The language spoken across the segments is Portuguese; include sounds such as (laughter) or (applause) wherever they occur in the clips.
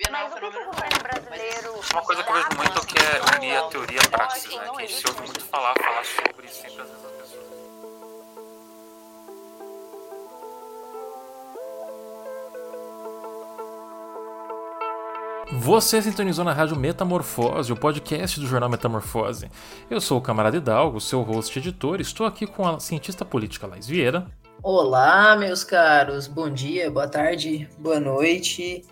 Bienal é um fenômeno brasileiro. Uma coisa que eu vejo muito é que é unir a teoria e a praxis, né? Que a gente ouve muito falar, falar sobre sempre às vezes as pessoas. Você sintonizou na Rádio Metamorfose, o podcast do jornal Metamorfose. Eu sou o camarada Hidalgo, seu host e editor. Estou aqui com a cientista política Laís Vieira. Olá, meus caros. Bom dia, boa tarde, boa noite.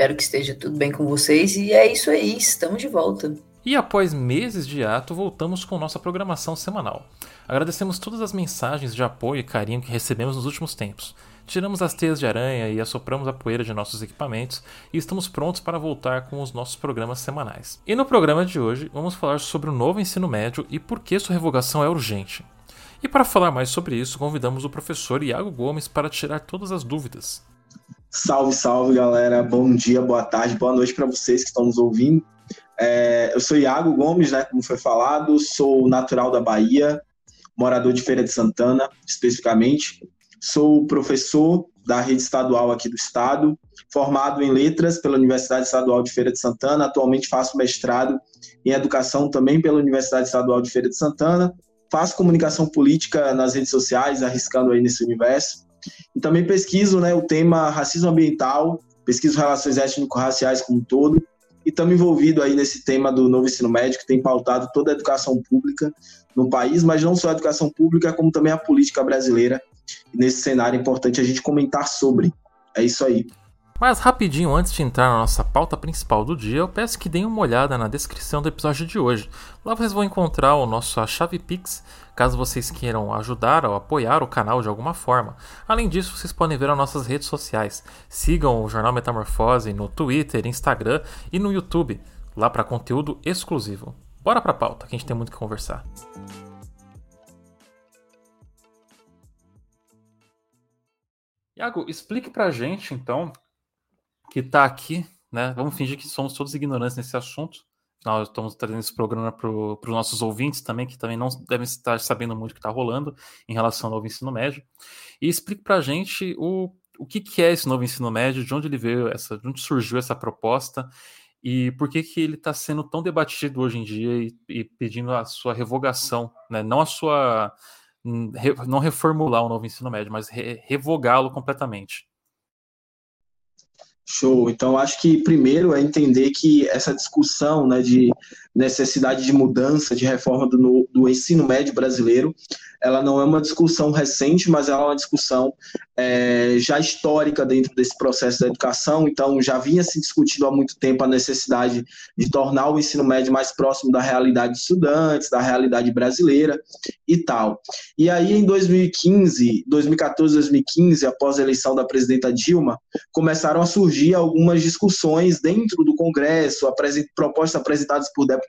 Espero que esteja tudo bem com vocês. E é isso aí, estamos de volta. E após meses de ato, voltamos com nossa programação semanal. Agradecemos todas as mensagens de apoio e carinho que recebemos nos últimos tempos. Tiramos as teias de aranha e assopramos a poeira de nossos equipamentos e estamos prontos para voltar com os nossos programas semanais. E no programa de hoje, vamos falar sobre o novo ensino médio e por que sua revogação é urgente. E para falar mais sobre isso, convidamos o professor Iago Gomes para tirar todas as dúvidas. Salve, salve, galera. Bom dia, boa tarde, boa noite para vocês que estão nos ouvindo. É, eu sou Iago Gomes, né, como foi falado, sou natural da Bahia, morador de Feira de Santana, especificamente. Sou professor da rede estadual aqui do estado, formado em letras pela Universidade Estadual de Feira de Santana. Atualmente faço mestrado em educação também pela Universidade Estadual de Feira de Santana. Faço comunicação política nas redes sociais, arriscando aí nesse universo. E também pesquiso né, o tema racismo ambiental, pesquiso relações étnico-raciais como um todo, e estamos envolvidos aí nesse tema do novo ensino médio, que tem pautado toda a educação pública no país, mas não só a educação pública, como também a política brasileira e nesse cenário é importante a gente comentar sobre. É isso aí. Mas rapidinho antes de entrar na nossa pauta principal do dia, eu peço que deem uma olhada na descrição do episódio de hoje. Lá vocês vão encontrar o nosso chave Pix, caso vocês queiram ajudar ou apoiar o canal de alguma forma. Além disso, vocês podem ver as nossas redes sociais. Sigam o Jornal Metamorfose no Twitter, Instagram e no YouTube, lá para conteúdo exclusivo. Bora pra pauta, que a gente tem muito que conversar. Iago, explique pra gente, então, que está aqui, né? Vamos fingir que somos todos ignorantes nesse assunto. Nós estamos trazendo esse programa para os nossos ouvintes também, que também não devem estar sabendo muito o que está rolando em relação ao novo ensino médio. E explique para a gente o, o que, que, é esse novo ensino médio, de onde ele veio, essa, de onde surgiu essa proposta e por que, que ele está sendo tão debatido hoje em dia e, e pedindo a sua revogação, né? não a sua não reformular o novo ensino médio, mas re, revogá-lo completamente. Show. Então, acho que primeiro é entender que essa discussão né, de necessidade de mudança, de reforma do, do ensino médio brasileiro, ela não é uma discussão recente, mas ela é uma discussão é, já histórica dentro desse processo da educação. Então, já vinha se discutindo há muito tempo a necessidade de tornar o ensino médio mais próximo da realidade dos estudantes, da realidade brasileira e tal. E aí, em 2015, 2014, 2015, após a eleição da presidenta Dilma, começaram a surgir algumas discussões dentro do Congresso, propostas apresentadas por deputados,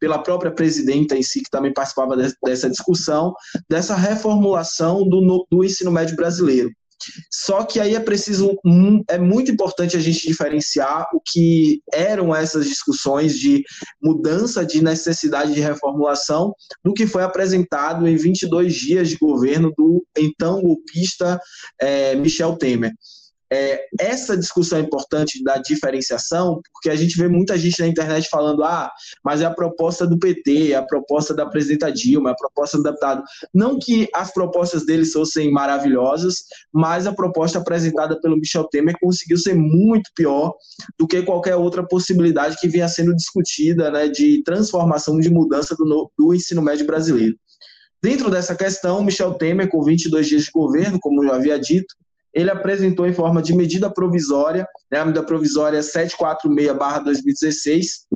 pela própria presidenta em si, que também participava dessa discussão, dessa reformulação do, do ensino médio brasileiro. Só que aí é preciso, é muito importante a gente diferenciar o que eram essas discussões de mudança de necessidade de reformulação do que foi apresentado em 22 dias de governo do então golpista é, Michel Temer. É, essa discussão é importante da diferenciação, porque a gente vê muita gente na internet falando: ah, mas é a proposta do PT, é a proposta da presidenta Dilma, é a proposta do deputado. Não que as propostas deles fossem maravilhosas, mas a proposta apresentada pelo Michel Temer conseguiu ser muito pior do que qualquer outra possibilidade que vinha sendo discutida né, de transformação, de mudança do, do ensino médio brasileiro. Dentro dessa questão, Michel Temer, com 22 dias de governo, como eu havia dito, ele apresentou em forma de medida provisória, né, a medida provisória 746-2016,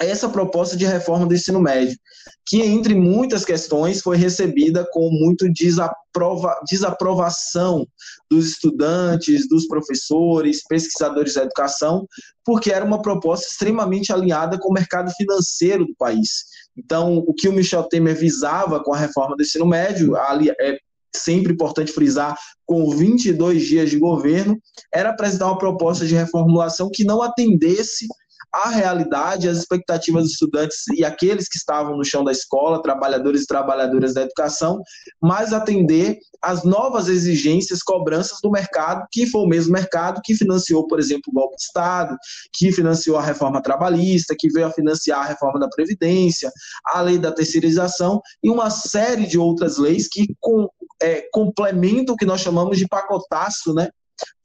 essa proposta de reforma do ensino médio, que, entre muitas questões, foi recebida com muito desaprova desaprovação dos estudantes, dos professores, pesquisadores da educação, porque era uma proposta extremamente alinhada com o mercado financeiro do país. Então, o que o Michel Temer visava com a reforma do ensino médio, ali, é, sempre importante frisar, com 22 dias de governo, era apresentar uma proposta de reformulação que não atendesse a realidade, as expectativas dos estudantes e aqueles que estavam no chão da escola, trabalhadores e trabalhadoras da educação, mas atender às novas exigências, cobranças do mercado, que foi o mesmo mercado que financiou, por exemplo, o golpe de Estado, que financiou a reforma trabalhista, que veio a financiar a reforma da Previdência, a lei da terceirização e uma série de outras leis que com, é, complementam o que nós chamamos de pacotaço, né?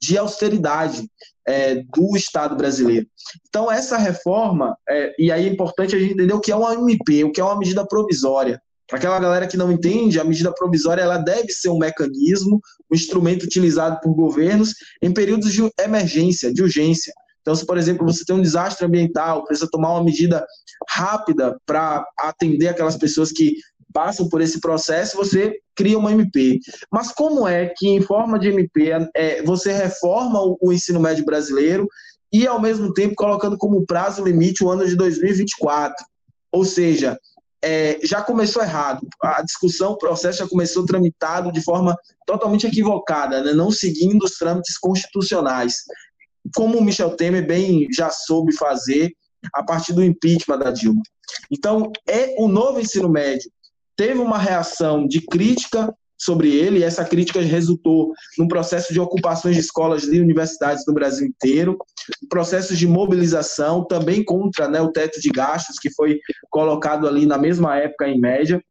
de austeridade é, do Estado brasileiro. Então, essa reforma, é, e aí é importante a gente entender o que é uma MP, o que é uma medida provisória. Para aquela galera que não entende, a medida provisória ela deve ser um mecanismo, um instrumento utilizado por governos em períodos de emergência, de urgência. Então, se, por exemplo, você tem um desastre ambiental, precisa tomar uma medida rápida para atender aquelas pessoas que passam por esse processo, você cria uma MP. Mas como é que, em forma de MP, é, você reforma o, o ensino médio brasileiro e, ao mesmo tempo, colocando como prazo limite o ano de 2024? Ou seja, é, já começou errado. A discussão, o processo já começou tramitado de forma totalmente equivocada, né? não seguindo os trâmites constitucionais, como o Michel Temer bem já soube fazer a partir do impeachment da Dilma. Então, é o novo ensino médio teve uma reação de crítica sobre ele, e essa crítica resultou num processo de ocupações de escolas e universidades no Brasil inteiro, processos de mobilização também contra né, o teto de gastos, que foi colocado ali na mesma época, em média.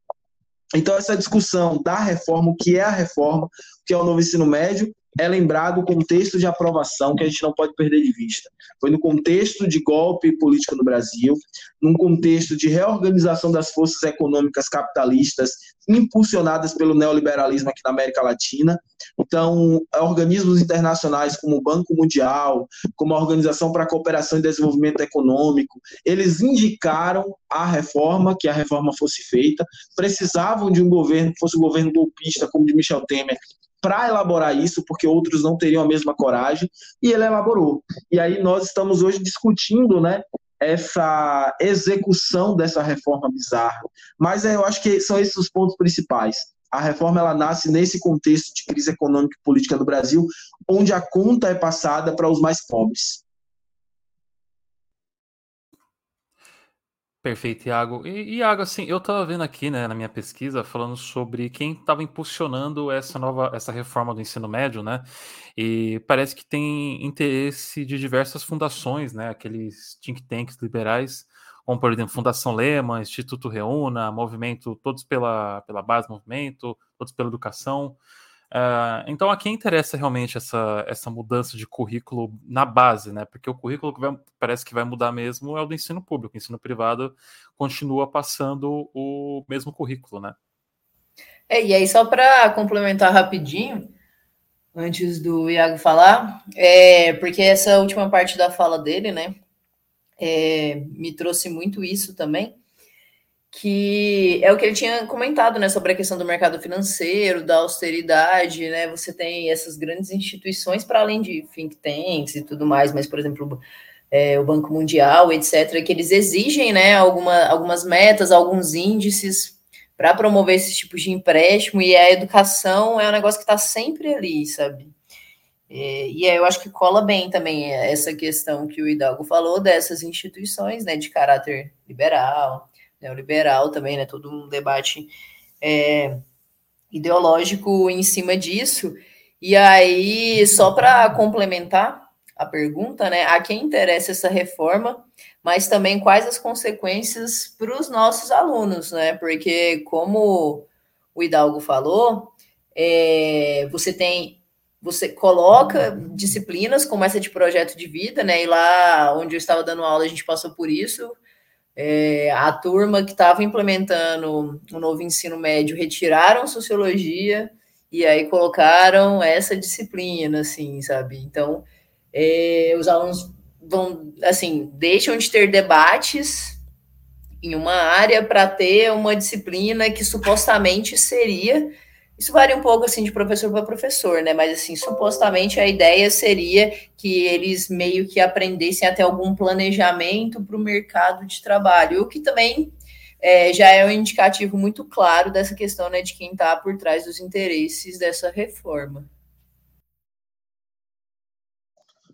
Então, essa discussão da reforma, o que é a reforma, o que é o novo ensino médio, é lembrado o contexto de aprovação que a gente não pode perder de vista. Foi no contexto de golpe político no Brasil, num contexto de reorganização das forças econômicas capitalistas impulsionadas pelo neoliberalismo aqui na América Latina. Então, organismos internacionais como o Banco Mundial, como a Organização para a Cooperação e Desenvolvimento Econômico, eles indicaram a reforma, que a reforma fosse feita, precisavam de um governo que fosse um governo golpista, como de Michel Temer, para elaborar isso, porque outros não teriam a mesma coragem, e ele elaborou. E aí nós estamos hoje discutindo, né, essa execução dessa reforma bizarra. Mas eu acho que são esses os pontos principais. A reforma ela nasce nesse contexto de crise econômica e política no Brasil, onde a conta é passada para os mais pobres. Perfeito, Iago. E, Iago, assim, eu estava vendo aqui, né, na minha pesquisa, falando sobre quem estava impulsionando essa nova, essa reforma do ensino médio, né? E parece que tem interesse de diversas fundações, né? Aqueles think tanks liberais, como por exemplo Fundação Lema, Instituto Reúna, Movimento, todos pela, pela base movimento, todos pela educação. Uh, então, a quem interessa realmente essa, essa mudança de currículo na base, né? Porque o currículo que vai, parece que vai mudar mesmo é o do ensino público. O ensino privado continua passando o mesmo currículo, né? É, e aí, só para complementar rapidinho, antes do Iago falar, é, porque essa última parte da fala dele, né, é, me trouxe muito isso também que é o que ele tinha comentado, né, sobre a questão do mercado financeiro, da austeridade, né, você tem essas grandes instituições para além de think tanks e tudo mais, mas, por exemplo, é, o Banco Mundial, etc., que eles exigem, né, alguma, algumas metas, alguns índices para promover esses tipos de empréstimo, e a educação é um negócio que está sempre ali, sabe? É, e aí eu acho que cola bem também essa questão que o Hidalgo falou dessas instituições, né, de caráter liberal, neoliberal também, né? Todo um debate é, ideológico em cima disso. E aí, só para complementar a pergunta, né? A quem interessa essa reforma, mas também quais as consequências para os nossos alunos, né? Porque, como o Hidalgo falou, é, você tem você coloca disciplinas como essa de projeto de vida, né? E lá onde eu estava dando aula, a gente passou por isso é, a turma que estava implementando o novo ensino médio retiraram sociologia e aí colocaram essa disciplina, assim, sabe? Então, é, os alunos vão, assim, deixam de ter debates em uma área para ter uma disciplina que supostamente seria isso varia um pouco assim de professor para professor, né? Mas assim, supostamente a ideia seria que eles meio que aprendessem até algum planejamento para o mercado de trabalho, o que também é, já é um indicativo muito claro dessa questão né, de quem está por trás dos interesses dessa reforma.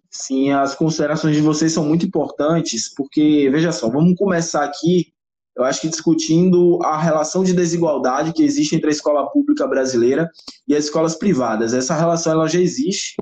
Sim, as considerações de vocês são muito importantes, porque, veja só, vamos começar aqui, eu acho que discutindo a relação de desigualdade que existe entre a escola pública brasileira e as escolas privadas. Essa relação ela já existe,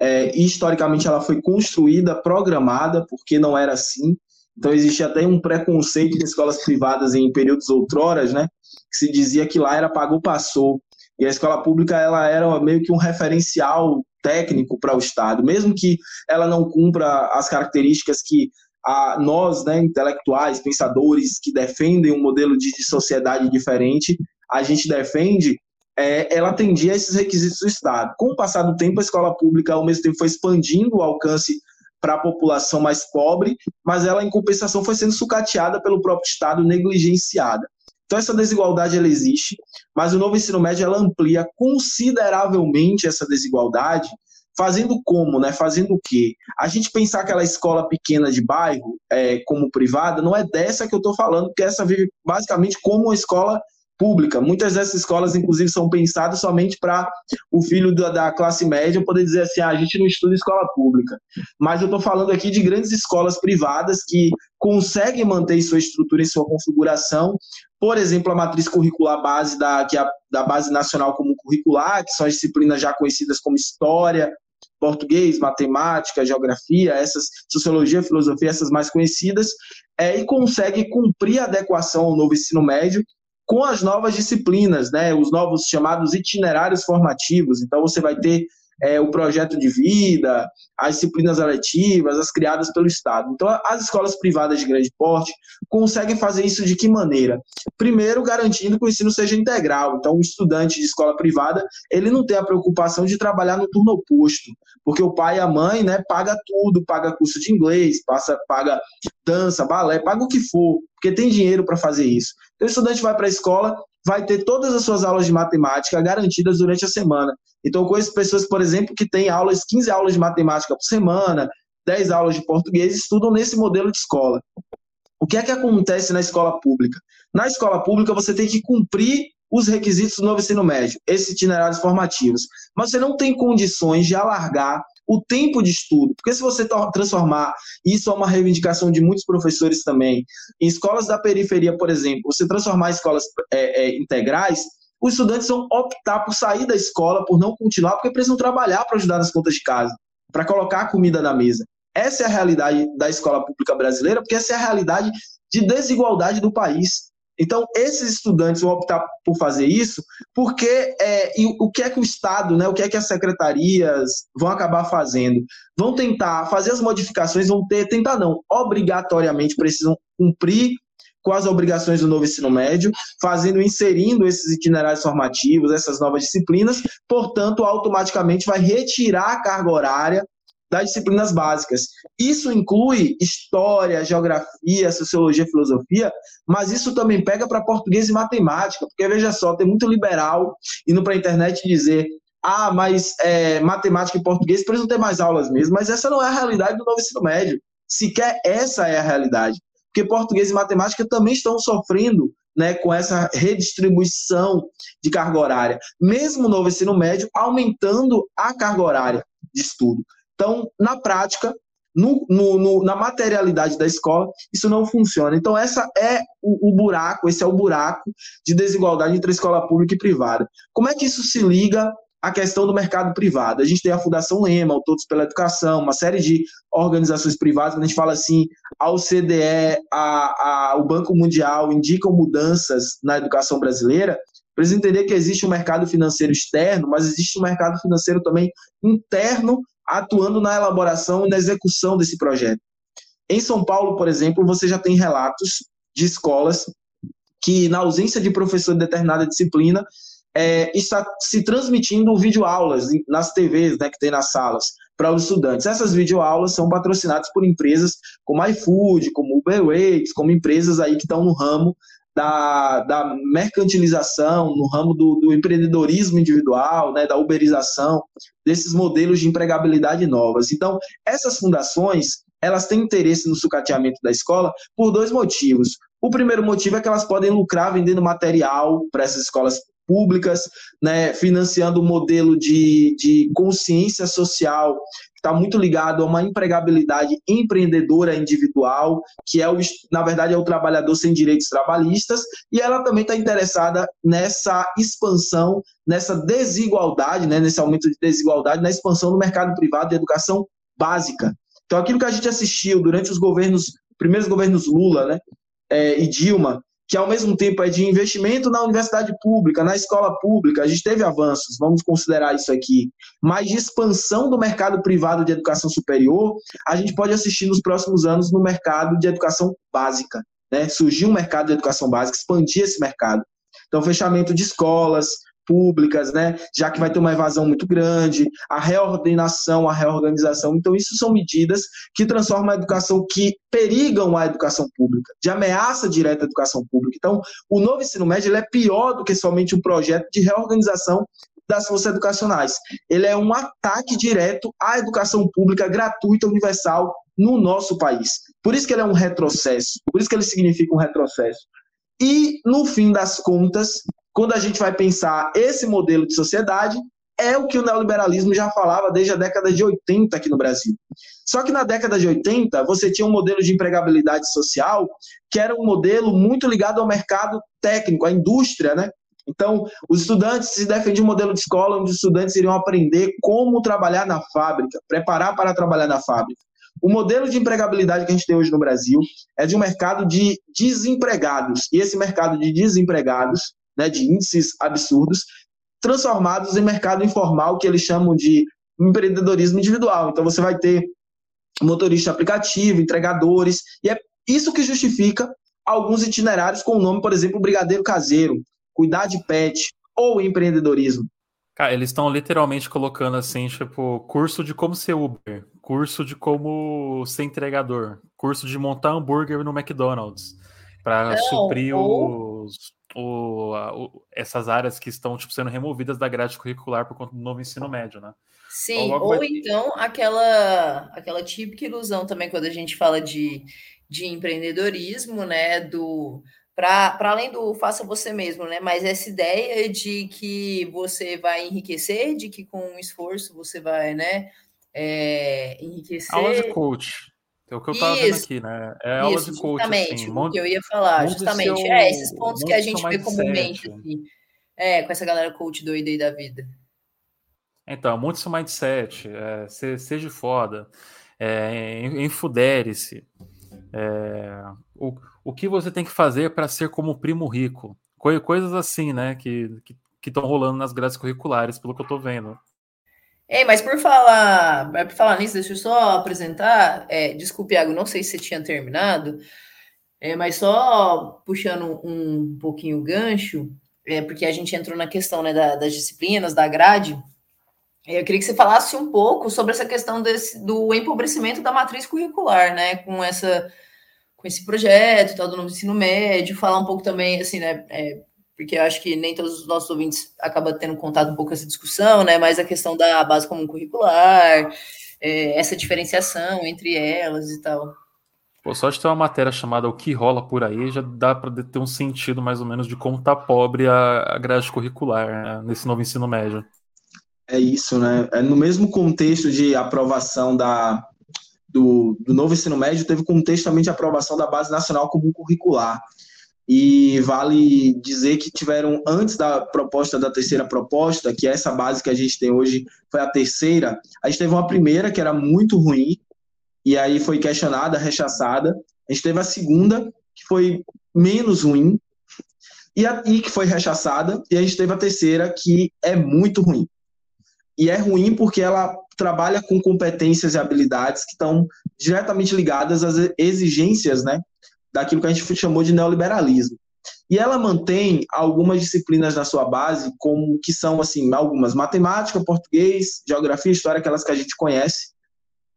é, historicamente ela foi construída, programada, porque não era assim. Então existe até um preconceito em escolas privadas em períodos outroras, né? Que se dizia que lá era pagou passou. E a escola pública ela era meio que um referencial técnico para o Estado, mesmo que ela não cumpra as características que a, nós, né, intelectuais, pensadores que defendem um modelo de, de sociedade diferente, a gente defende, é, ela atendia esses requisitos do Estado. Com o passar do tempo, a escola pública, ao mesmo tempo, foi expandindo o alcance para a população mais pobre, mas ela, em compensação, foi sendo sucateada pelo próprio Estado, negligenciada. Então, essa desigualdade ela existe, mas o novo ensino médio ela amplia consideravelmente essa desigualdade, fazendo como, né? Fazendo o quê? A gente pensar aquela escola pequena de bairro é, como privada, não é dessa que eu estou falando, porque essa vive basicamente como uma escola pública. Muitas dessas escolas, inclusive, são pensadas somente para o filho da, da, classe média poder dizer assim: ah, a gente não estuda escola pública. Mas eu estou falando aqui de grandes escolas privadas que conseguem manter sua estrutura e sua configuração. Por exemplo, a matriz curricular base da, que é a, da Base Nacional Comum Curricular, que são as disciplinas já conhecidas como História, português, matemática, geografia, essas sociologia, filosofia, essas mais conhecidas, é, e consegue cumprir a adequação ao novo ensino médio com as novas disciplinas, né, os novos chamados itinerários formativos. Então, você vai ter é, o projeto de vida, as disciplinas eletivas, as criadas pelo Estado. Então, as escolas privadas de grande porte conseguem fazer isso de que maneira? Primeiro, garantindo que o ensino seja integral. Então, o estudante de escola privada, ele não tem a preocupação de trabalhar no turno oposto, porque o pai e a mãe, né, paga tudo, paga curso de inglês, passa, paga dança, balé, paga o que for, porque tem dinheiro para fazer isso. Então, o estudante vai para a escola, vai ter todas as suas aulas de matemática garantidas durante a semana. Então, eu conheço pessoas, por exemplo, que têm aulas, 15 aulas de matemática por semana, 10 aulas de português, estudam nesse modelo de escola. O que é que acontece na escola pública? Na escola pública, você tem que cumprir os requisitos do novo ensino médio, esses itinerários formativos. Mas você não tem condições de alargar o tempo de estudo. Porque se você transformar, isso é uma reivindicação de muitos professores também, em escolas da periferia, por exemplo, você transformar escolas é, é, integrais, os estudantes vão optar por sair da escola, por não continuar, porque precisam trabalhar para ajudar nas contas de casa, para colocar a comida na mesa. Essa é a realidade da escola pública brasileira, porque essa é a realidade de desigualdade do país. Então, esses estudantes vão optar por fazer isso, porque é, e o que é que o Estado, né, o que é que as secretarias vão acabar fazendo? Vão tentar fazer as modificações, vão ter, tentar não, obrigatoriamente precisam cumprir com as obrigações do novo ensino médio, fazendo, inserindo esses itinerários formativos, essas novas disciplinas, portanto, automaticamente vai retirar a carga horária das disciplinas básicas. Isso inclui história, geografia, sociologia, filosofia, mas isso também pega para português e matemática, porque veja só, tem muito liberal indo para a internet dizer ah, mas é, matemática e português precisam ter mais aulas mesmo, mas essa não é a realidade do novo ensino médio. Sequer essa é a realidade porque português e matemática também estão sofrendo né, com essa redistribuição de carga horária, mesmo no novo ensino médio, aumentando a carga horária de estudo. Então, na prática, no, no, no, na materialidade da escola, isso não funciona. Então, essa é o, o, buraco, esse é o buraco de desigualdade entre a escola pública e privada. Como é que isso se liga a questão do mercado privado. A gente tem a Fundação Lema, o Todos pela Educação, uma série de organizações privadas, quando a gente fala assim, a OCDE, a, a, o Banco Mundial indicam mudanças na educação brasileira, precisa entender que existe um mercado financeiro externo, mas existe um mercado financeiro também interno atuando na elaboração e na execução desse projeto. Em São Paulo, por exemplo, você já tem relatos de escolas que, na ausência de professor de determinada disciplina, é, está se transmitindo videoaulas nas TVs né, que tem nas salas para os estudantes. Essas videoaulas são patrocinadas por empresas como iFood, como Uber Eats, como empresas aí que estão no ramo da, da mercantilização, no ramo do, do empreendedorismo individual, né, da uberização, desses modelos de empregabilidade novas. Então, essas fundações, elas têm interesse no sucateamento da escola por dois motivos. O primeiro motivo é que elas podem lucrar vendendo material para essas escolas públicas, né, financiando um modelo de, de consciência social está muito ligado a uma empregabilidade empreendedora individual, que é o, na verdade é o trabalhador sem direitos trabalhistas, e ela também está interessada nessa expansão, nessa desigualdade, né, nesse aumento de desigualdade, na expansão do mercado privado de educação básica. Então, aquilo que a gente assistiu durante os governos, primeiros governos Lula, né, é, e Dilma, que ao mesmo tempo é de investimento na universidade pública, na escola pública, a gente teve avanços, vamos considerar isso aqui, mas de expansão do mercado privado de educação superior, a gente pode assistir nos próximos anos no mercado de educação básica. Né? Surgiu um mercado de educação básica, expandir esse mercado. Então, fechamento de escolas, públicas, né? Já que vai ter uma evasão muito grande, a reordenação, a reorganização. Então, isso são medidas que transformam a educação, que perigam a educação pública, de ameaça direta à educação pública. Então, o novo ensino médio ele é pior do que somente um projeto de reorganização das forças educacionais. Ele é um ataque direto à educação pública gratuita, universal no nosso país. Por isso que ele é um retrocesso, por isso que ele significa um retrocesso. E, no fim das contas, quando a gente vai pensar esse modelo de sociedade, é o que o neoliberalismo já falava desde a década de 80 aqui no Brasil. Só que na década de 80, você tinha um modelo de empregabilidade social que era um modelo muito ligado ao mercado técnico, à indústria, né? Então, os estudantes se defendiam um modelo de escola onde os estudantes iriam aprender como trabalhar na fábrica, preparar para trabalhar na fábrica. O modelo de empregabilidade que a gente tem hoje no Brasil é de um mercado de desempregados. E esse mercado de desempregados né, de índices absurdos, transformados em mercado informal, que eles chamam de empreendedorismo individual. Então você vai ter motorista aplicativo, entregadores, e é isso que justifica alguns itinerários com o nome, por exemplo, Brigadeiro Caseiro, Cuidar de Pet ou empreendedorismo. Cara, eles estão literalmente colocando assim, tipo, curso de como ser Uber, curso de como ser entregador, curso de montar hambúrguer no McDonald's, para suprir ou... os, o, o, essas áreas que estão tipo, sendo removidas da grade curricular por conta do novo ensino médio, né? Sim, ou vai... então aquela, aquela típica ilusão também quando a gente fala de, de empreendedorismo, né? Do para além do faça você mesmo, né? Mas essa ideia de que você vai enriquecer, de que com esforço você vai, né? É, enriquecer. Aula de coach. É o que eu estava vendo aqui, né? É aula Isso, de coach, justamente, assim. o que eu ia falar, justamente. Seu, é, esses pontos que a gente vê comumente aqui. É, com essa galera coach doida aí da vida. Então, monte seu mindset, é, seja foda, é, enfudere-se. É, o, o que você tem que fazer para ser como o primo rico? Coisas assim, né, que estão rolando nas grades curriculares, pelo que eu estou vendo. Ei, mas por falar, por falar nisso, deixa eu só apresentar. É, desculpe, Iago, não sei se você tinha terminado, é, mas só puxando um, pouquinho o gancho, é, porque a gente entrou na questão né, da, das disciplinas, da grade. Eu queria que você falasse um pouco sobre essa questão desse, do empobrecimento da matriz curricular, né? Com essa com esse projeto tal do novo ensino médio, falar um pouco também, assim, né? É, porque eu acho que nem todos os nossos ouvintes acabam tendo contato um pouco com essa discussão, né? Mas a questão da base comum curricular, é, essa diferenciação entre elas e tal. Pô, só de ter uma matéria chamada O que rola por aí já dá para ter um sentido mais ou menos de como tá pobre a, a grade curricular né? nesse novo ensino médio. É isso, né? É no mesmo contexto de aprovação da, do, do novo ensino médio, teve contexto também de aprovação da Base Nacional Comum Curricular. E vale dizer que tiveram, antes da proposta da terceira proposta, que é essa base que a gente tem hoje foi a terceira, a gente teve uma primeira que era muito ruim, e aí foi questionada, rechaçada. A gente teve a segunda, que foi menos ruim, e, a, e que foi rechaçada, e a gente teve a terceira, que é muito ruim. E é ruim porque ela trabalha com competências e habilidades que estão diretamente ligadas às exigências né, daquilo que a gente chamou de neoliberalismo. E ela mantém algumas disciplinas na sua base, como que são assim, algumas matemática, português, geografia, história, aquelas que a gente conhece.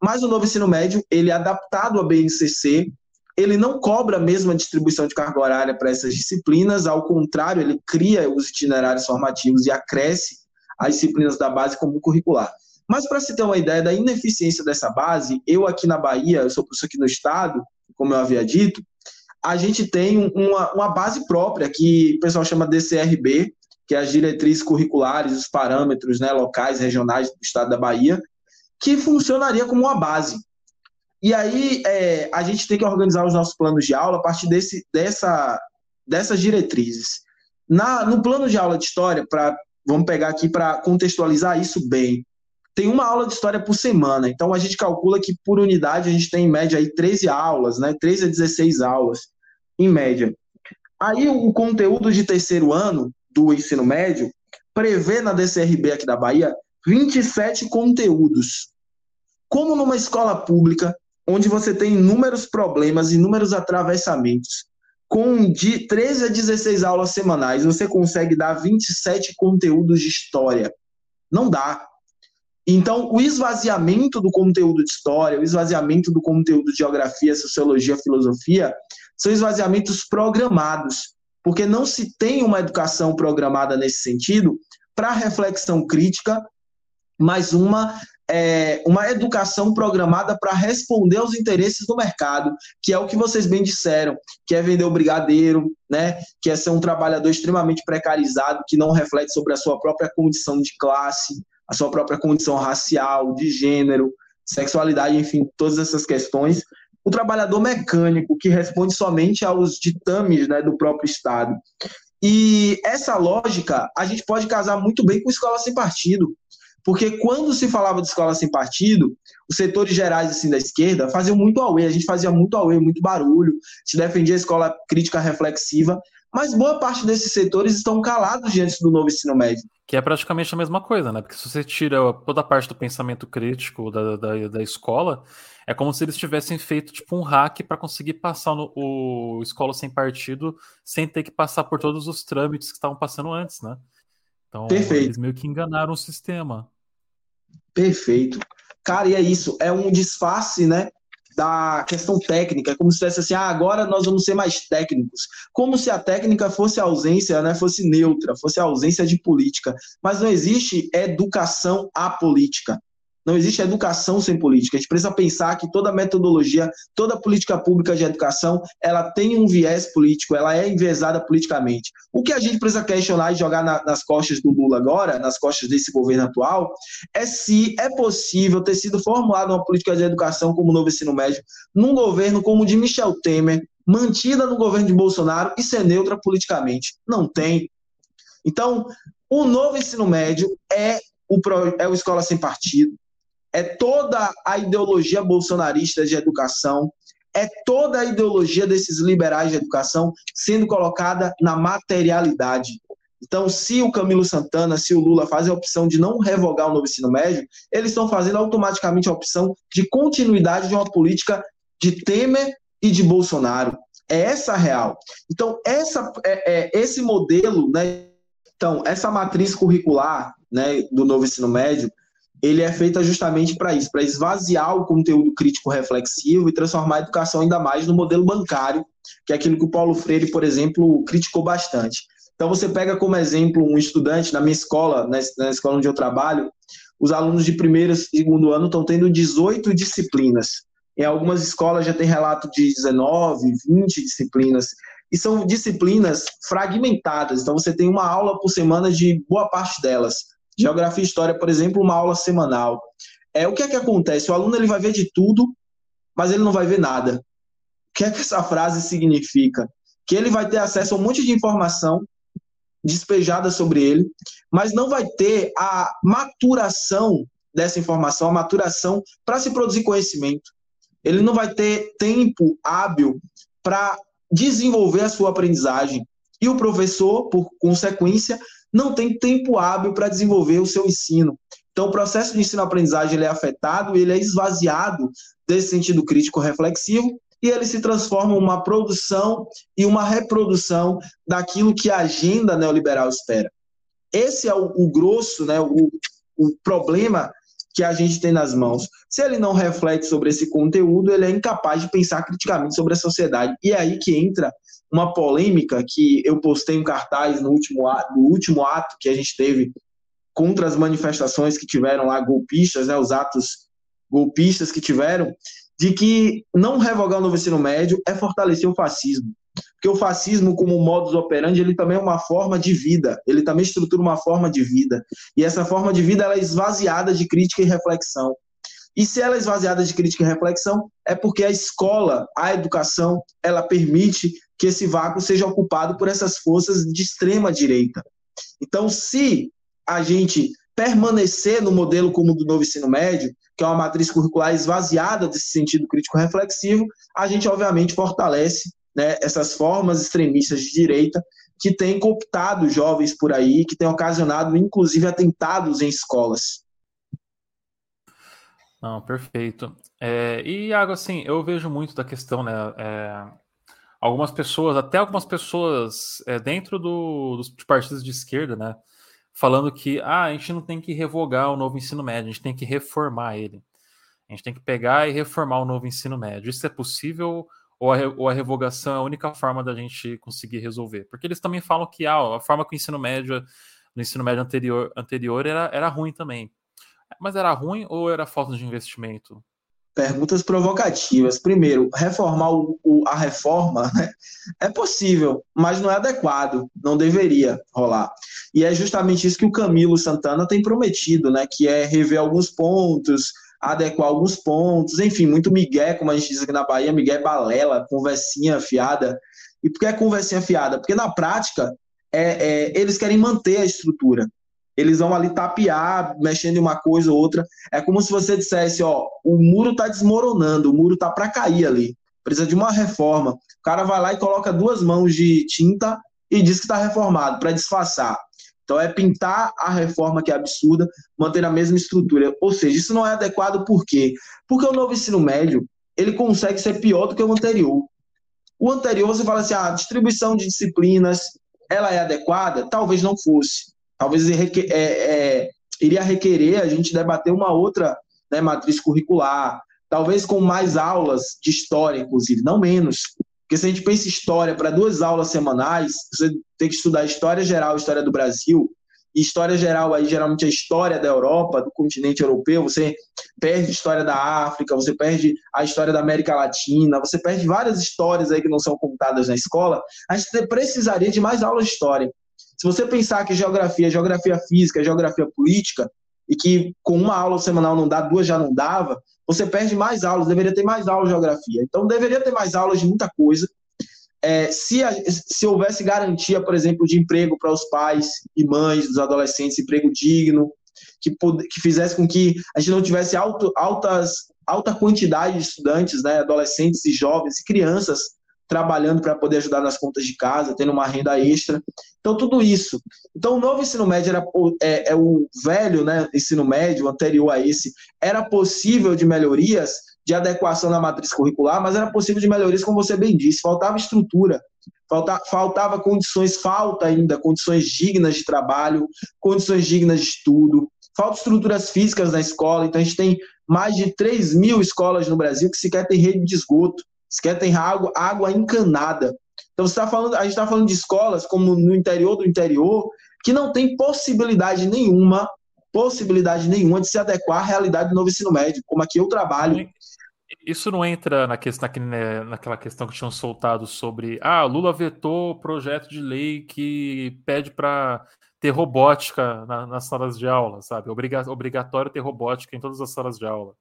Mas o novo ensino médio, ele é adaptado à BNCC, ele não cobra a mesma distribuição de carga horária para essas disciplinas, ao contrário, ele cria os itinerários formativos e acresce as disciplinas da base como curricular. Mas para se ter uma ideia da ineficiência dessa base, eu aqui na Bahia, eu sou professor aqui no estado, como eu havia dito, a gente tem uma, uma base própria que o pessoal chama DCRB, que é as diretrizes curriculares, os parâmetros né, locais, regionais do estado da Bahia, que funcionaria como uma base. E aí é, a gente tem que organizar os nossos planos de aula a partir desse, dessa, dessas diretrizes. Na, no plano de aula de história, pra, vamos pegar aqui para contextualizar isso bem, tem uma aula de história por semana, então a gente calcula que por unidade a gente tem em média aí 13 aulas, né? 13 a 16 aulas, em média. Aí o conteúdo de terceiro ano do ensino médio prevê na DCRB aqui da Bahia 27 conteúdos. Como numa escola pública, onde você tem inúmeros problemas, inúmeros atravessamentos, com de 13 a 16 aulas semanais, você consegue dar 27 conteúdos de história. Não dá. Então, o esvaziamento do conteúdo de história, o esvaziamento do conteúdo de geografia, sociologia, filosofia, são esvaziamentos programados, porque não se tem uma educação programada nesse sentido para reflexão crítica, mas uma é, uma educação programada para responder aos interesses do mercado, que é o que vocês bem disseram, que é vender o brigadeiro, né, que é ser um trabalhador extremamente precarizado, que não reflete sobre a sua própria condição de classe, a sua própria condição racial, de gênero, sexualidade, enfim, todas essas questões. O trabalhador mecânico, que responde somente aos ditames né, do próprio Estado. E essa lógica a gente pode casar muito bem com escola sem partido, porque quando se falava de escola sem partido, os setores gerais assim, da esquerda faziam muito auê, a gente fazia muito auê, muito barulho, se defendia a escola crítica reflexiva, mas boa parte desses setores estão calados diante do novo ensino médio. Que é praticamente a mesma coisa, né? Porque se você tira toda a parte do pensamento crítico da, da, da escola, é como se eles tivessem feito tipo um hack para conseguir passar no, o escola sem partido sem ter que passar por todos os trâmites que estavam passando antes, né? Então, Perfeito. eles meio que enganaram o sistema. Perfeito. Cara, e é isso, é um disfarce, né, da questão técnica, como se fosse assim, ah, agora nós vamos ser mais técnicos, como se a técnica fosse ausência, né, fosse neutra, fosse ausência de política, mas não existe educação apolítica. Não existe educação sem política. A gente precisa pensar que toda metodologia, toda política pública de educação, ela tem um viés político, ela é enviesada politicamente. O que a gente precisa questionar e jogar na, nas costas do Lula agora, nas costas desse governo atual, é se é possível ter sido formulada uma política de educação como o novo ensino médio num governo como o de Michel Temer, mantida no governo de Bolsonaro e ser neutra politicamente. Não tem. Então, o novo ensino médio é o, é o Escola Sem Partido, é toda a ideologia bolsonarista de educação, é toda a ideologia desses liberais de educação sendo colocada na materialidade. Então, se o Camilo Santana, se o Lula fazem a opção de não revogar o novo ensino médio, eles estão fazendo automaticamente a opção de continuidade de uma política de Temer e de Bolsonaro. É essa a real. Então, essa, é, é, esse modelo, né, então, essa matriz curricular né, do novo ensino médio, ele é feita justamente para isso, para esvaziar o conteúdo crítico reflexivo e transformar a educação ainda mais no modelo bancário, que é aquilo que o Paulo Freire, por exemplo, criticou bastante. Então você pega como exemplo um estudante na minha escola, na escola onde eu trabalho, os alunos de primeiro e segundo ano estão tendo 18 disciplinas. Em algumas escolas já tem relato de 19, 20 disciplinas. E são disciplinas fragmentadas. Então você tem uma aula por semana de boa parte delas. Geografia e História, por exemplo, uma aula semanal. É, o que é que acontece? O aluno ele vai ver de tudo, mas ele não vai ver nada. O que é que essa frase significa? Que ele vai ter acesso a um monte de informação despejada sobre ele, mas não vai ter a maturação dessa informação, a maturação para se produzir conhecimento. Ele não vai ter tempo hábil para desenvolver a sua aprendizagem. E o professor, por consequência, não tem tempo hábil para desenvolver o seu ensino. Então, o processo de ensino-aprendizagem é afetado, ele é esvaziado desse sentido crítico reflexivo e ele se transforma em uma produção e uma reprodução daquilo que a agenda neoliberal espera. Esse é o, o grosso, né, o, o problema que a gente tem nas mãos. Se ele não reflete sobre esse conteúdo, ele é incapaz de pensar criticamente sobre a sociedade. E é aí que entra uma polêmica que eu postei um cartaz no último, ato, no último ato que a gente teve contra as manifestações que tiveram lá, golpistas, né, os atos golpistas que tiveram, de que não revogar o novo ensino médio é fortalecer o fascismo. Porque o fascismo, como modus operandi, ele também é uma forma de vida, ele também estrutura uma forma de vida. E essa forma de vida ela é esvaziada de crítica e reflexão. E se ela é esvaziada de crítica e reflexão, é porque a escola, a educação, ela permite que esse vácuo seja ocupado por essas forças de extrema direita. Então, se a gente permanecer no modelo como do novo ensino médio, que é uma matriz curricular esvaziada desse sentido crítico reflexivo, a gente obviamente fortalece né, essas formas extremistas de direita que têm cooptado jovens por aí, que têm ocasionado inclusive atentados em escolas. Não, perfeito. É, e, Iago, assim, eu vejo muito da questão, né? É, algumas pessoas, até algumas pessoas é, dentro do, dos partidos de esquerda, né? Falando que ah, a gente não tem que revogar o novo ensino médio, a gente tem que reformar ele. A gente tem que pegar e reformar o novo ensino médio. Isso é possível ou a, ou a revogação é a única forma da gente conseguir resolver? Porque eles também falam que ah, a forma que o ensino médio, no ensino médio anterior, anterior era, era ruim também. Mas era ruim ou era falta de investimento? Perguntas provocativas. Primeiro, reformar o, o, a reforma né? é possível, mas não é adequado, não deveria rolar. E é justamente isso que o Camilo Santana tem prometido, né? que é rever alguns pontos, adequar alguns pontos, enfim, muito migué, como a gente diz aqui na Bahia, migué balela, conversinha fiada. E por que é conversinha fiada? Porque na prática é, é, eles querem manter a estrutura eles vão ali tapear, mexendo em uma coisa ou outra. É como se você dissesse, ó, o muro está desmoronando, o muro está para cair ali. Precisa de uma reforma. O cara vai lá e coloca duas mãos de tinta e diz que está reformado para disfarçar. Então é pintar a reforma que é absurda, manter a mesma estrutura. Ou seja, isso não é adequado por quê? Porque o novo ensino médio, ele consegue ser pior do que o anterior. O anterior você fala assim, ah, a distribuição de disciplinas, ela é adequada? Talvez não fosse talvez é, é, iria requerer a gente debater uma outra né, matriz curricular, talvez com mais aulas de história, inclusive, não menos. Porque se a gente pensa história para duas aulas semanais, você tem que estudar história geral, história do Brasil, e história geral aí geralmente é a história da Europa, do continente europeu, você perde história da África, você perde a história da América Latina, você perde várias histórias aí que não são contadas na escola, a gente precisaria de mais aulas de história. Se você pensar que geografia, geografia física, geografia política, e que com uma aula semanal não dá, duas já não dava, você perde mais aulas, deveria ter mais aulas de geografia. Então, deveria ter mais aulas de muita coisa. É, se, a, se houvesse garantia, por exemplo, de emprego para os pais e mães dos adolescentes, emprego digno, que, que fizesse com que a gente não tivesse alto, altas, alta quantidade de estudantes, né, adolescentes e jovens e crianças trabalhando para poder ajudar nas contas de casa, tendo uma renda extra. Então, tudo isso. Então, o novo ensino médio era é, é o velho né, ensino médio, anterior a esse, era possível de melhorias, de adequação na matriz curricular, mas era possível de melhorias, como você bem disse, faltava estrutura, falta, faltava condições, falta ainda condições dignas de trabalho, condições dignas de estudo, falta estruturas físicas na escola, então a gente tem mais de 3 mil escolas no Brasil que sequer tem rede de esgoto. Sequer tem água, água encanada. Então você tá falando, a gente está falando de escolas como no interior do interior que não tem possibilidade nenhuma, possibilidade nenhuma de se adequar à realidade do novo ensino médio, como aqui eu trabalho. Isso não entra na questão, né, naquela questão que tinham soltado sobre ah, Lula vetou projeto de lei que pede para ter robótica na, nas salas de aula, sabe? Obriga obrigatório ter robótica em todas as salas de aula.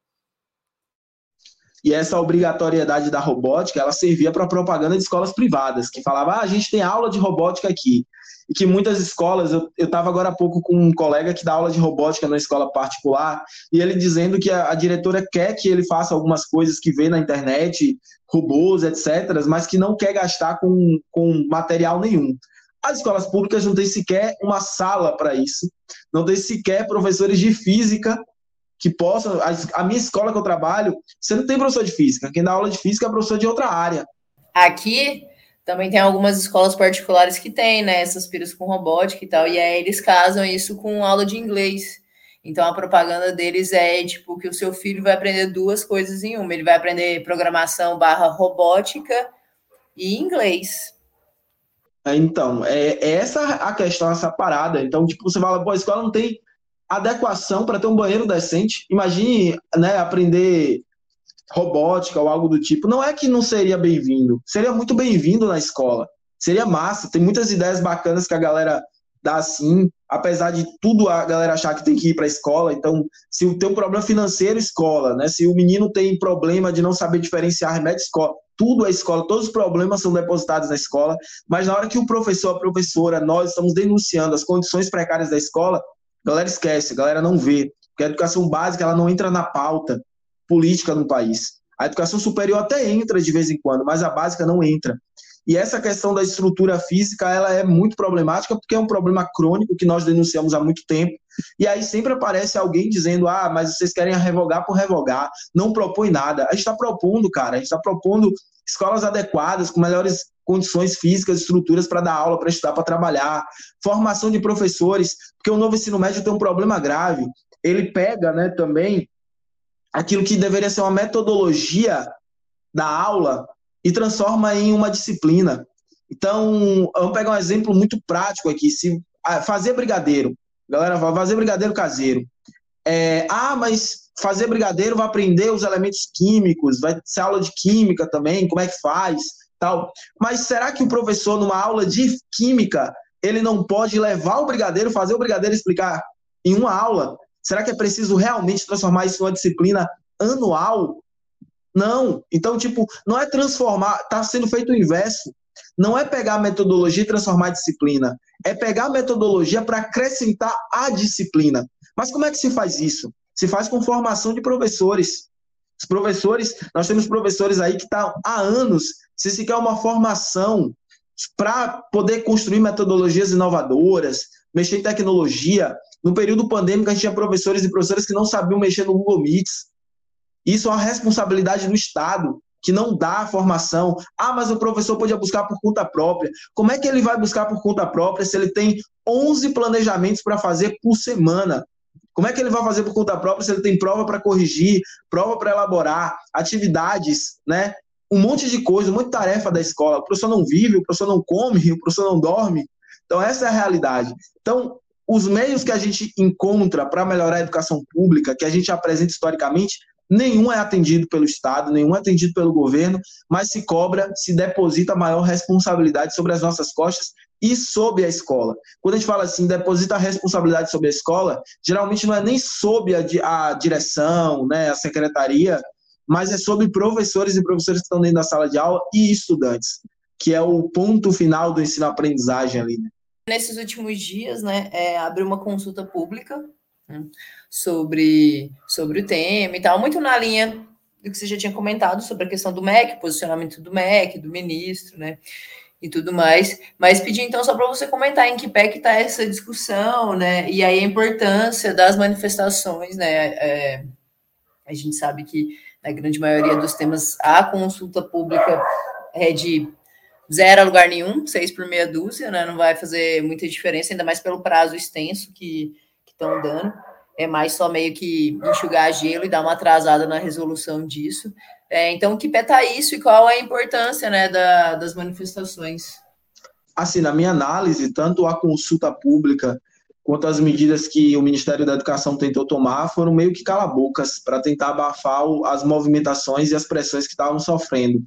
E essa obrigatoriedade da robótica, ela servia para propaganda de escolas privadas, que falava, ah, a gente tem aula de robótica aqui. E que muitas escolas, eu estava agora há pouco com um colega que dá aula de robótica na escola particular, e ele dizendo que a, a diretora quer que ele faça algumas coisas que vê na internet, robôs, etc., mas que não quer gastar com, com material nenhum. As escolas públicas não têm sequer uma sala para isso, não tem sequer professores de física que possam. A, a, minha escola que eu trabalho, você não tem professor de física. Quem dá aula de física é professor de outra área. Aqui também tem algumas escolas particulares que têm, né? Essas piras com robótica e tal. E aí eles casam isso com aula de inglês. Então a propaganda deles é tipo que o seu filho vai aprender duas coisas em uma. Ele vai aprender programação barra robótica e inglês. É, então, é, é essa a questão, essa parada. Então, tipo, você fala, pô, a escola não tem adequação para ter um banheiro decente. Imagine né, aprender robótica ou algo do tipo. Não é que não seria bem-vindo, seria muito bem-vindo na escola. Seria massa. Tem muitas ideias bacanas que a galera dá sim, apesar de tudo a galera achar que tem que ir para a escola. Então, se o teu problema financeiro, escola, né? Se o menino tem problema de não saber diferenciar remédio, escola. Tudo é escola, todos os problemas são depositados na escola, mas na hora que o professor, a professora, nós estamos denunciando as condições precárias da escola, a galera esquece, a galera não vê, porque a educação básica ela não entra na pauta política no país. A educação superior até entra de vez em quando, mas a básica não entra. E essa questão da estrutura física, ela é muito problemática porque é um problema crônico que nós denunciamos há muito tempo. E aí sempre aparece alguém dizendo: "Ah, mas vocês querem revogar por revogar, não propõe nada". A gente está propondo, cara, a gente está propondo escolas adequadas com melhores condições físicas, estruturas para dar aula, para estudar, para trabalhar, formação de professores, porque o novo ensino médio tem um problema grave. Ele pega, né, também aquilo que deveria ser uma metodologia da aula e transforma em uma disciplina. Então, vamos pegar um exemplo muito prático aqui. Se fazer brigadeiro, galera, fazer brigadeiro caseiro. É, ah, mas fazer brigadeiro vai aprender os elementos químicos, vai ser aula de química também, como é que faz, tal. Mas será que o professor numa aula de química ele não pode levar o brigadeiro, fazer o brigadeiro explicar em uma aula? Será que é preciso realmente transformar isso numa disciplina anual não. Então, tipo, não é transformar, está sendo feito o inverso. Não é pegar a metodologia e transformar a disciplina. É pegar a metodologia para acrescentar a disciplina. Mas como é que se faz isso? Se faz com formação de professores. Os professores, nós temos professores aí que estão tá há anos, se se quer uma formação para poder construir metodologias inovadoras, mexer em tecnologia. No período pandêmico, a gente tinha professores e professoras que não sabiam mexer no Google Meets, isso é uma responsabilidade do Estado, que não dá a formação. Ah, mas o professor podia buscar por conta própria. Como é que ele vai buscar por conta própria se ele tem 11 planejamentos para fazer por semana? Como é que ele vai fazer por conta própria se ele tem prova para corrigir, prova para elaborar, atividades, né? Um monte de coisa, de tarefa da escola. O professor não vive, o professor não come, o professor não dorme. Então, essa é a realidade. Então, os meios que a gente encontra para melhorar a educação pública, que a gente apresenta historicamente, nenhum é atendido pelo Estado, nenhum é atendido pelo governo, mas se cobra, se deposita maior responsabilidade sobre as nossas costas e sobre a escola. Quando a gente fala assim, deposita a responsabilidade sobre a escola, geralmente não é nem sobre a, a direção, né, a secretaria, mas é sobre professores e professores que estão dentro da sala de aula e estudantes, que é o ponto final do ensino-aprendizagem ali. Né? Nesses últimos dias, né, é, abriu uma consulta pública né, sobre, sobre o tema e tal, muito na linha do que você já tinha comentado sobre a questão do MEC, posicionamento do MEC, do ministro, né? E tudo mais. Mas pedi então só para você comentar em que pé que está essa discussão, né? E aí a importância das manifestações, né? É, a gente sabe que na grande maioria dos temas a consulta pública é de zero a lugar nenhum, seis por meia dúzia, né? Não vai fazer muita diferença, ainda mais pelo prazo extenso que estão dando. É mais só meio que enxugar gelo e dar uma atrasada na resolução disso. É, então, que pé tá isso e qual é a importância né, da, das manifestações? Assim, na minha análise, tanto a consulta pública quanto as medidas que o Ministério da Educação tentou tomar foram meio que cala-bocas para tentar abafar as movimentações e as pressões que estavam sofrendo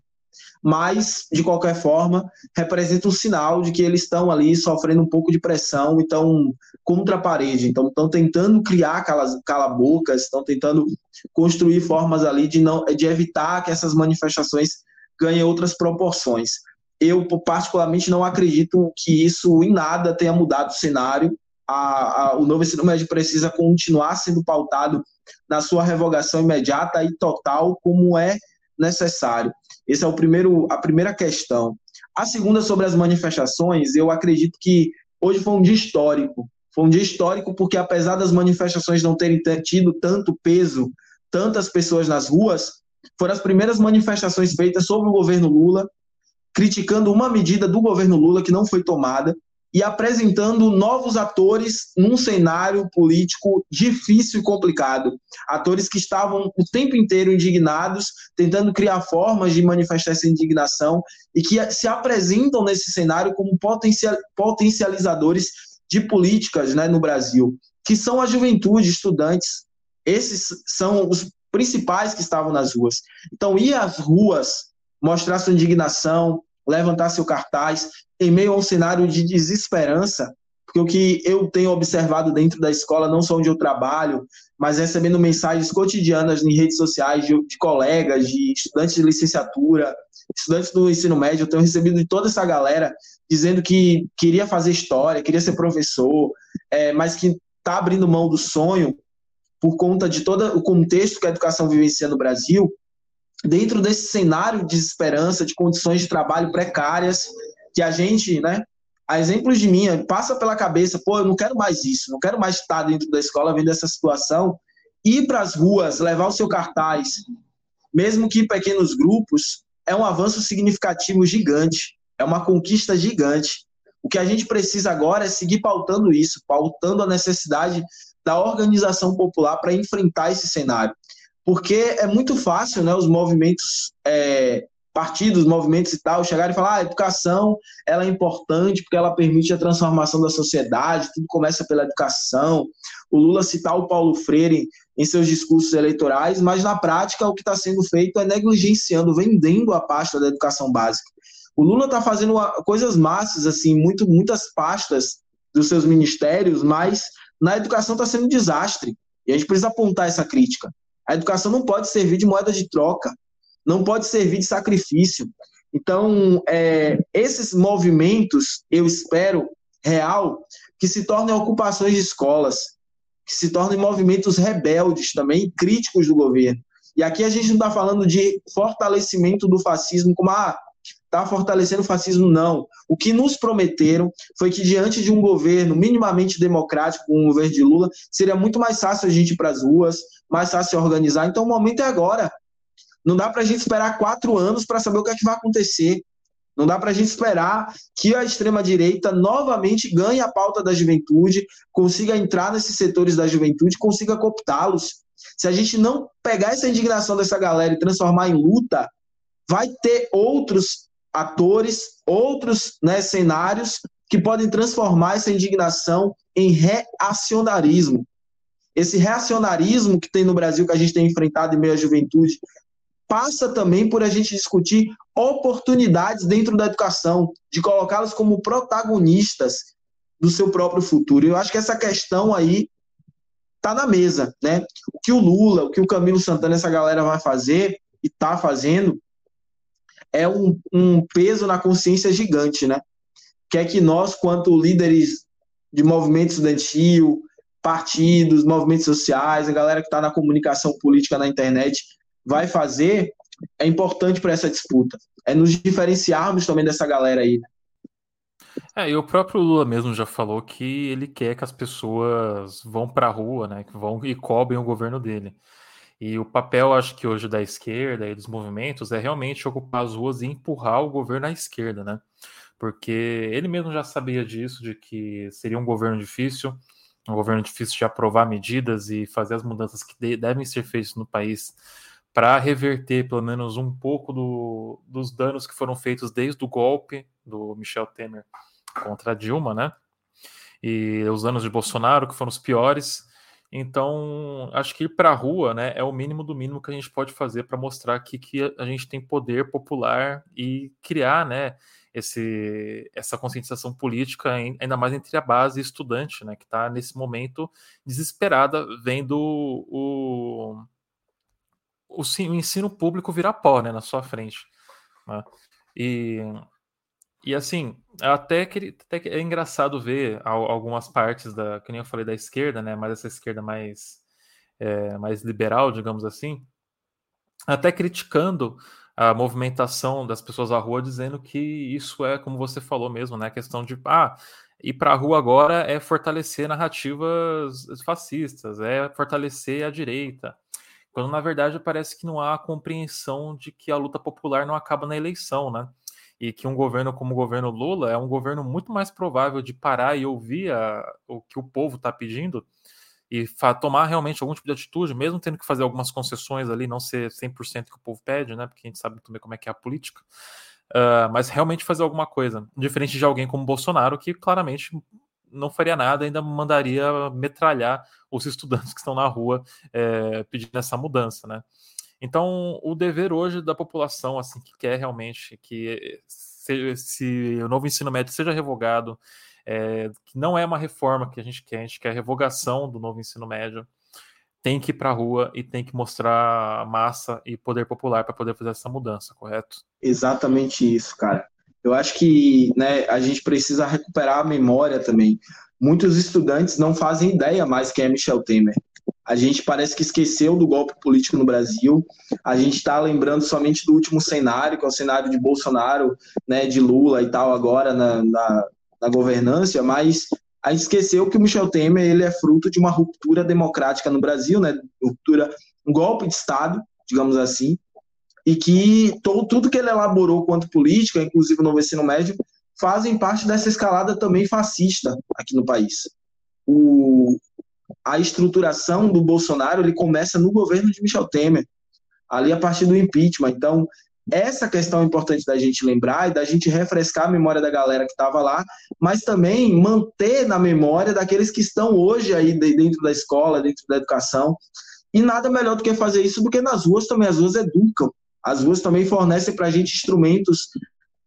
mas, de qualquer forma, representa um sinal de que eles estão ali sofrendo um pouco de pressão e estão contra a parede. Então, estão tentando criar cala-bocas, estão tentando construir formas ali de, não, de evitar que essas manifestações ganhem outras proporções. Eu, particularmente, não acredito que isso em nada tenha mudado o cenário. A, a, o novo ensino médio precisa continuar sendo pautado na sua revogação imediata e total, como é necessário. Essa é o primeiro, a primeira questão. A segunda sobre as manifestações, eu acredito que hoje foi um dia histórico. Foi um dia histórico porque, apesar das manifestações não terem tido tanto peso, tantas pessoas nas ruas, foram as primeiras manifestações feitas sobre o governo Lula, criticando uma medida do governo Lula que não foi tomada, e apresentando novos atores num cenário político difícil e complicado. Atores que estavam o tempo inteiro indignados, tentando criar formas de manifestar essa indignação e que se apresentam nesse cenário como potencializadores de políticas né, no Brasil, que são a juventude, estudantes. Esses são os principais que estavam nas ruas. Então, ir às ruas, mostrar sua indignação, levantar seu cartaz, em meio a um cenário de desesperança, porque o que eu tenho observado dentro da escola, não só onde eu trabalho, mas recebendo mensagens cotidianas em redes sociais de, de colegas, de estudantes de licenciatura, estudantes do ensino médio, eu tenho recebido de toda essa galera dizendo que queria fazer história, queria ser professor, é, mas que está abrindo mão do sonho por conta de todo o contexto que a educação vivencia no Brasil, dentro desse cenário de desesperança, de condições de trabalho precárias, que a gente, né, a exemplos de mim, passa pela cabeça, pô, eu não quero mais isso, não quero mais estar dentro da escola vendo essa situação, ir para as ruas, levar o seu cartaz, mesmo que em pequenos grupos, é um avanço significativo gigante, é uma conquista gigante. O que a gente precisa agora é seguir pautando isso, pautando a necessidade da organização popular para enfrentar esse cenário. Porque é muito fácil né, os movimentos é, partidos, movimentos e tal, chegarem e falar, ah, a educação ela é importante porque ela permite a transformação da sociedade, tudo começa pela educação. O Lula citar o Paulo Freire em seus discursos eleitorais, mas na prática o que está sendo feito é negligenciando, vendendo a pasta da educação básica. O Lula está fazendo coisas massas, assim, muito, muitas pastas dos seus ministérios, mas na educação está sendo um desastre. E a gente precisa apontar essa crítica. A educação não pode servir de moeda de troca não pode servir de sacrifício. Então, é, esses movimentos, eu espero, real, que se tornem ocupações de escolas, que se tornem movimentos rebeldes também, críticos do governo. E aqui a gente não está falando de fortalecimento do fascismo, como, ah, está fortalecendo o fascismo, não. O que nos prometeram foi que, diante de um governo minimamente democrático, como o governo de Lula, seria muito mais fácil a gente ir para as ruas, mais fácil organizar. Então, o momento é agora. Não dá para a gente esperar quatro anos para saber o que, é que vai acontecer. Não dá para a gente esperar que a extrema-direita novamente ganhe a pauta da juventude, consiga entrar nesses setores da juventude, consiga cooptá-los. Se a gente não pegar essa indignação dessa galera e transformar em luta, vai ter outros atores, outros né, cenários que podem transformar essa indignação em reacionarismo. Esse reacionarismo que tem no Brasil, que a gente tem enfrentado em meio à juventude, passa também por a gente discutir oportunidades dentro da educação, de colocá-los como protagonistas do seu próprio futuro. Eu acho que essa questão aí está na mesa, né? O que o Lula, o que o Camilo Santana, essa galera vai fazer e está fazendo é um, um peso na consciência gigante, né? Que é que nós, quanto líderes de movimento estudantil, partidos, movimentos sociais, a galera que está na comunicação política na internet, vai fazer é importante para essa disputa. É nos diferenciarmos também dessa galera aí. Né? É, e o próprio Lula mesmo já falou que ele quer que as pessoas vão para a rua, né, que vão e cobrem o governo dele. E o papel, acho que hoje da esquerda e dos movimentos é realmente ocupar as ruas e empurrar o governo à esquerda, né? Porque ele mesmo já sabia disso, de que seria um governo difícil, um governo difícil de aprovar medidas e fazer as mudanças que devem ser feitas no país para reverter pelo menos um pouco do, dos danos que foram feitos desde o golpe do Michel Temer contra Dilma, né? E os anos de Bolsonaro, que foram os piores. Então, acho que ir para a rua né, é o mínimo do mínimo que a gente pode fazer para mostrar aqui que a gente tem poder popular e criar né, esse, essa conscientização política, ainda mais entre a base estudante, né, que está nesse momento desesperada, vendo o, o, o ensino público virar pó né, na sua frente. Né? E, e assim, até que, até que é engraçado ver algumas partes da, que nem eu falei, da esquerda, né, mas essa esquerda mais, é, mais liberal, digamos assim, até criticando a movimentação das pessoas à rua, dizendo que isso é, como você falou mesmo, né, a questão de, ah, ir para a rua agora é fortalecer narrativas fascistas, é fortalecer a direita, quando na verdade parece que não há compreensão de que a luta popular não acaba na eleição, né? E que um governo como o governo Lula é um governo muito mais provável de parar e ouvir a, o que o povo está pedindo e tomar realmente algum tipo de atitude, mesmo tendo que fazer algumas concessões ali, não ser 100% que o povo pede, né? Porque a gente sabe também como é que é a política. Uh, mas realmente fazer alguma coisa, diferente de alguém como Bolsonaro, que claramente não faria nada, ainda mandaria metralhar os estudantes (laughs) que estão na rua é, pedindo essa mudança, né? Então, o dever hoje da população, assim, que quer realmente que se, se o novo ensino médio seja revogado, é, que não é uma reforma que a gente quer, a gente quer a revogação do novo ensino médio. Tem que ir para a rua e tem que mostrar massa e poder popular para poder fazer essa mudança, correto? Exatamente isso, cara. Eu acho que né, a gente precisa recuperar a memória também. Muitos estudantes não fazem ideia mais quem é Michel Temer. A gente parece que esqueceu do golpe político no Brasil. A gente está lembrando somente do último cenário, que é o cenário de Bolsonaro, né, de Lula e tal, agora na, na, na governância, mas a gente esqueceu que o Michel Temer ele é fruto de uma ruptura democrática no Brasil, né, ruptura, um golpe de Estado, digamos assim, e que todo, tudo que ele elaborou quanto política, inclusive no ensino médio, fazem parte dessa escalada também fascista aqui no país. O, a estruturação do Bolsonaro ele começa no governo de Michel Temer, ali a partir do impeachment. Então, essa questão é importante da gente lembrar e da gente refrescar a memória da galera que estava lá, mas também manter na memória daqueles que estão hoje aí dentro da escola, dentro da educação. E nada melhor do que fazer isso do que nas ruas também. As ruas educam. As ruas também fornecem para a gente instrumentos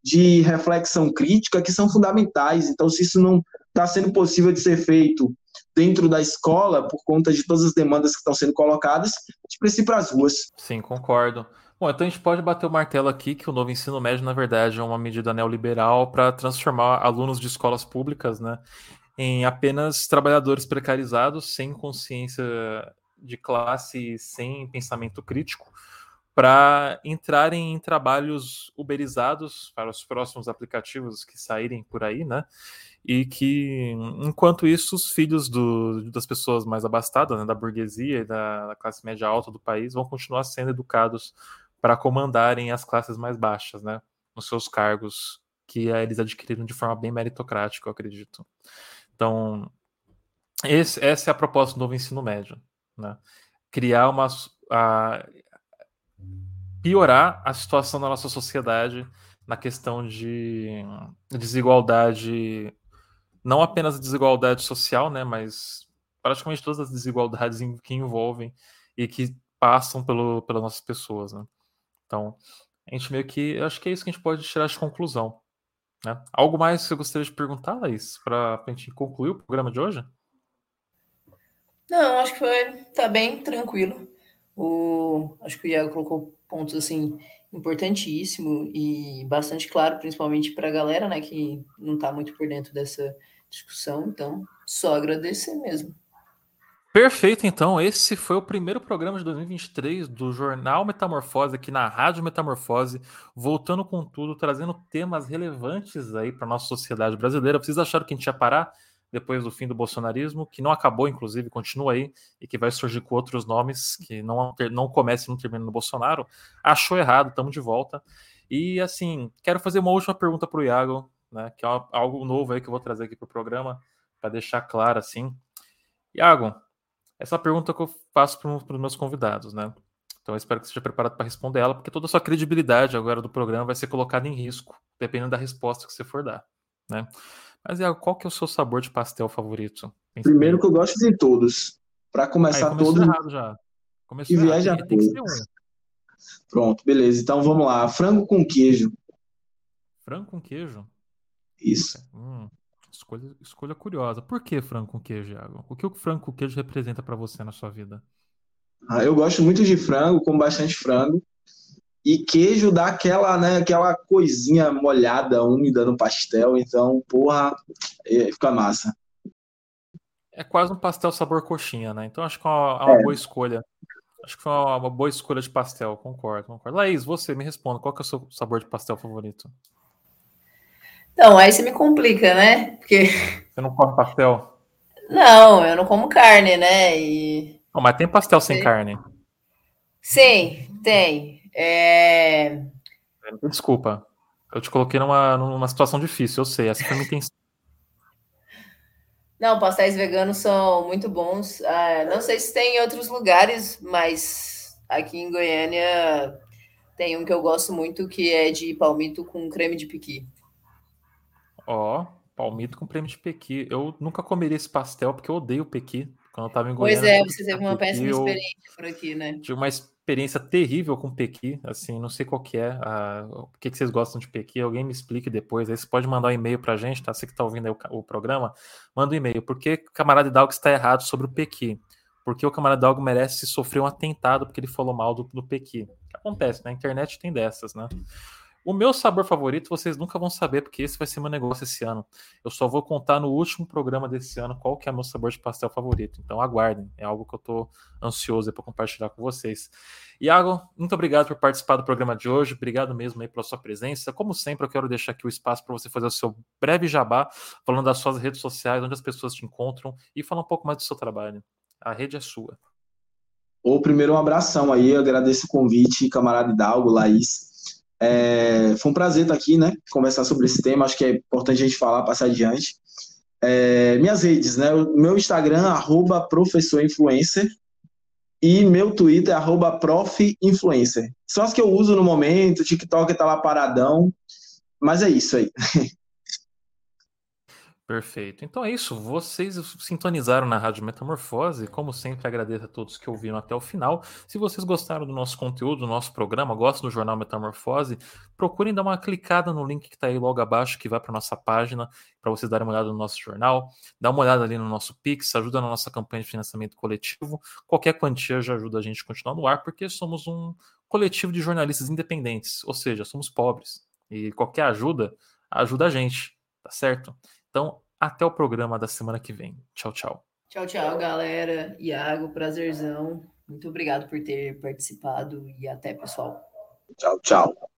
de reflexão crítica que são fundamentais. Então, se isso não está sendo possível de ser feito dentro da escola, por conta de todas as demandas que estão sendo colocadas, a gente precisa ir para as ruas. Sim, concordo. Bom, então a gente pode bater o martelo aqui que o novo ensino médio, na verdade, é uma medida neoliberal para transformar alunos de escolas públicas né, em apenas trabalhadores precarizados, sem consciência de classe, sem pensamento crítico, para entrarem em trabalhos uberizados para os próximos aplicativos que saírem por aí, né? e que, enquanto isso, os filhos do, das pessoas mais abastadas, né, da burguesia e da, da, classe média alta do país, vão continuar sendo educados para comandarem as classes mais baixas, né, nos seus cargos que eles adquiriram de forma bem meritocrática, eu acredito. Então, esse, essa é a proposta do novo ensino médio, né, criar uma a, piorar a situação da nossa sociedade na questão de desigualdade não apenas a desigualdade social, né, mas praticamente todas as desigualdades que envolvem e que passam pelo, pelas nossas pessoas, né? Então, a gente meio que, eu acho que é isso que a gente pode tirar de conclusão, né? Algo mais que você gostaria de perguntar, Laís, para a gente concluir o programa de hoje? Não, acho que foi, tá bem tranquilo. O, acho que o Iago colocou pontos assim importantíssimo e bastante claro, principalmente para a galera, né, que não está muito por dentro dessa discussão. Então, só agradecer mesmo. Perfeito, então. Esse foi o primeiro programa de 2023 do Jornal Metamorfose, aqui na Rádio Metamorfose, voltando com tudo, trazendo temas relevantes aí para nossa sociedade brasileira. Vocês acharam que a gente ia parar depois do fim do bolsonarismo, que não acabou, inclusive, continua aí, e que vai surgir com outros nomes, que não, não começa e não termina no Bolsonaro? Achou errado, estamos de volta. E, assim, quero fazer uma última pergunta para o Iago, né? Que é algo novo aí que eu vou trazer aqui para o programa, para deixar claro assim. Iago, essa pergunta que eu faço para os meus convidados, né? Então eu espero que você esteja preparado para responder ela, porque toda a sua credibilidade agora do programa vai ser colocada em risco, dependendo da resposta que você for dar, né? Mas Iago, qual que é o seu sabor de pastel favorito? Primeiro que eu gosto de todos. Para começar Aí, todo errado já. Começou que viaja tem, tem que ser um. Pronto, beleza. Então vamos lá. Frango com queijo. Frango com queijo? Isso. Hum, escolha, escolha curiosa. Por que frango com queijo, Iago? O que o frango com queijo representa para você na sua vida? Ah, eu gosto muito de frango, com bastante frango. E queijo dá aquela, né, aquela coisinha molhada, úmida no pastel. Então, porra, é, fica massa. É quase um pastel sabor coxinha, né? Então acho que é uma, é uma é. boa escolha. Acho que foi uma, uma, boa escolha de pastel, concordo, concordo. Laís, você me responda, qual que é o seu sabor de pastel favorito? Então, aí você me complica, né? Porque. Você não come pastel? Não, eu não como carne, né? E... Não, mas tem pastel sem carne. Sim, tem. É... Desculpa. Eu te coloquei numa, numa situação difícil, eu sei. Essa foi a minha intenção. Não, pastéis veganos são muito bons. Ah, não sei se tem em outros lugares, mas aqui em Goiânia tem um que eu gosto muito que é de palmito com creme de piqui. Ó, palmito com creme de pequi. Eu nunca comeria esse pastel porque eu odeio pequi. Quando eu tava em Pois Goiânia. é, eu você teve uma Pequi, péssima eu experiência por aqui, né? Tive uma experiência terrível com Pequi, assim, não sei qual que é, a- o que, que vocês gostam de Pequi, alguém me explique depois, aí você pode mandar um e-mail pra gente, tá? Você que tá ouvindo o, o programa, manda um e-mail, por que o camarada Hidalgo está errado sobre o Pequi? Porque o camarada Hidalgo merece sofrer um atentado porque ele falou mal do, do Pequi. Acontece, na internet tem dessas, né? O meu sabor favorito vocês nunca vão saber, porque esse vai ser meu negócio esse ano. Eu só vou contar no último programa desse ano qual que é meu sabor de pastel favorito. Então aguardem, é algo que eu tô ansioso para compartilhar com vocês. Iago, muito obrigado por participar do programa de hoje. Obrigado mesmo aí pela sua presença. Como sempre, eu quero deixar aqui o espaço para você fazer o seu breve jabá, falando das suas redes sociais, onde as pessoas te encontram e falar um pouco mais do seu trabalho. A rede é sua. Ô, primeiro, um abração aí, eu agradeço o convite, camarada Hidalgo, Laís. É, foi um prazer estar aqui, né? Conversar sobre esse tema, acho que é importante a gente falar, passar adiante. É, minhas redes, né? O meu Instagram, arroba professor influencer, e meu Twitter, arroba prof influencer. São as que eu uso no momento, o TikTok tá lá paradão, mas é isso aí. (laughs) Perfeito. Então é isso. Vocês sintonizaram na Rádio Metamorfose. Como sempre, agradeço a todos que ouviram até o final. Se vocês gostaram do nosso conteúdo, do nosso programa, gostam do Jornal Metamorfose, procurem dar uma clicada no link que está aí logo abaixo, que vai para nossa página, para vocês darem uma olhada no nosso jornal. Dá uma olhada ali no nosso Pix, ajuda na nossa campanha de financiamento coletivo. Qualquer quantia já ajuda a gente a continuar no ar, porque somos um coletivo de jornalistas independentes, ou seja, somos pobres. E qualquer ajuda ajuda a gente, tá certo? Então, até o programa da semana que vem. Tchau, tchau. Tchau, tchau, galera. Iago, prazerzão. Muito obrigado por ter participado e até, pessoal. Tchau, tchau.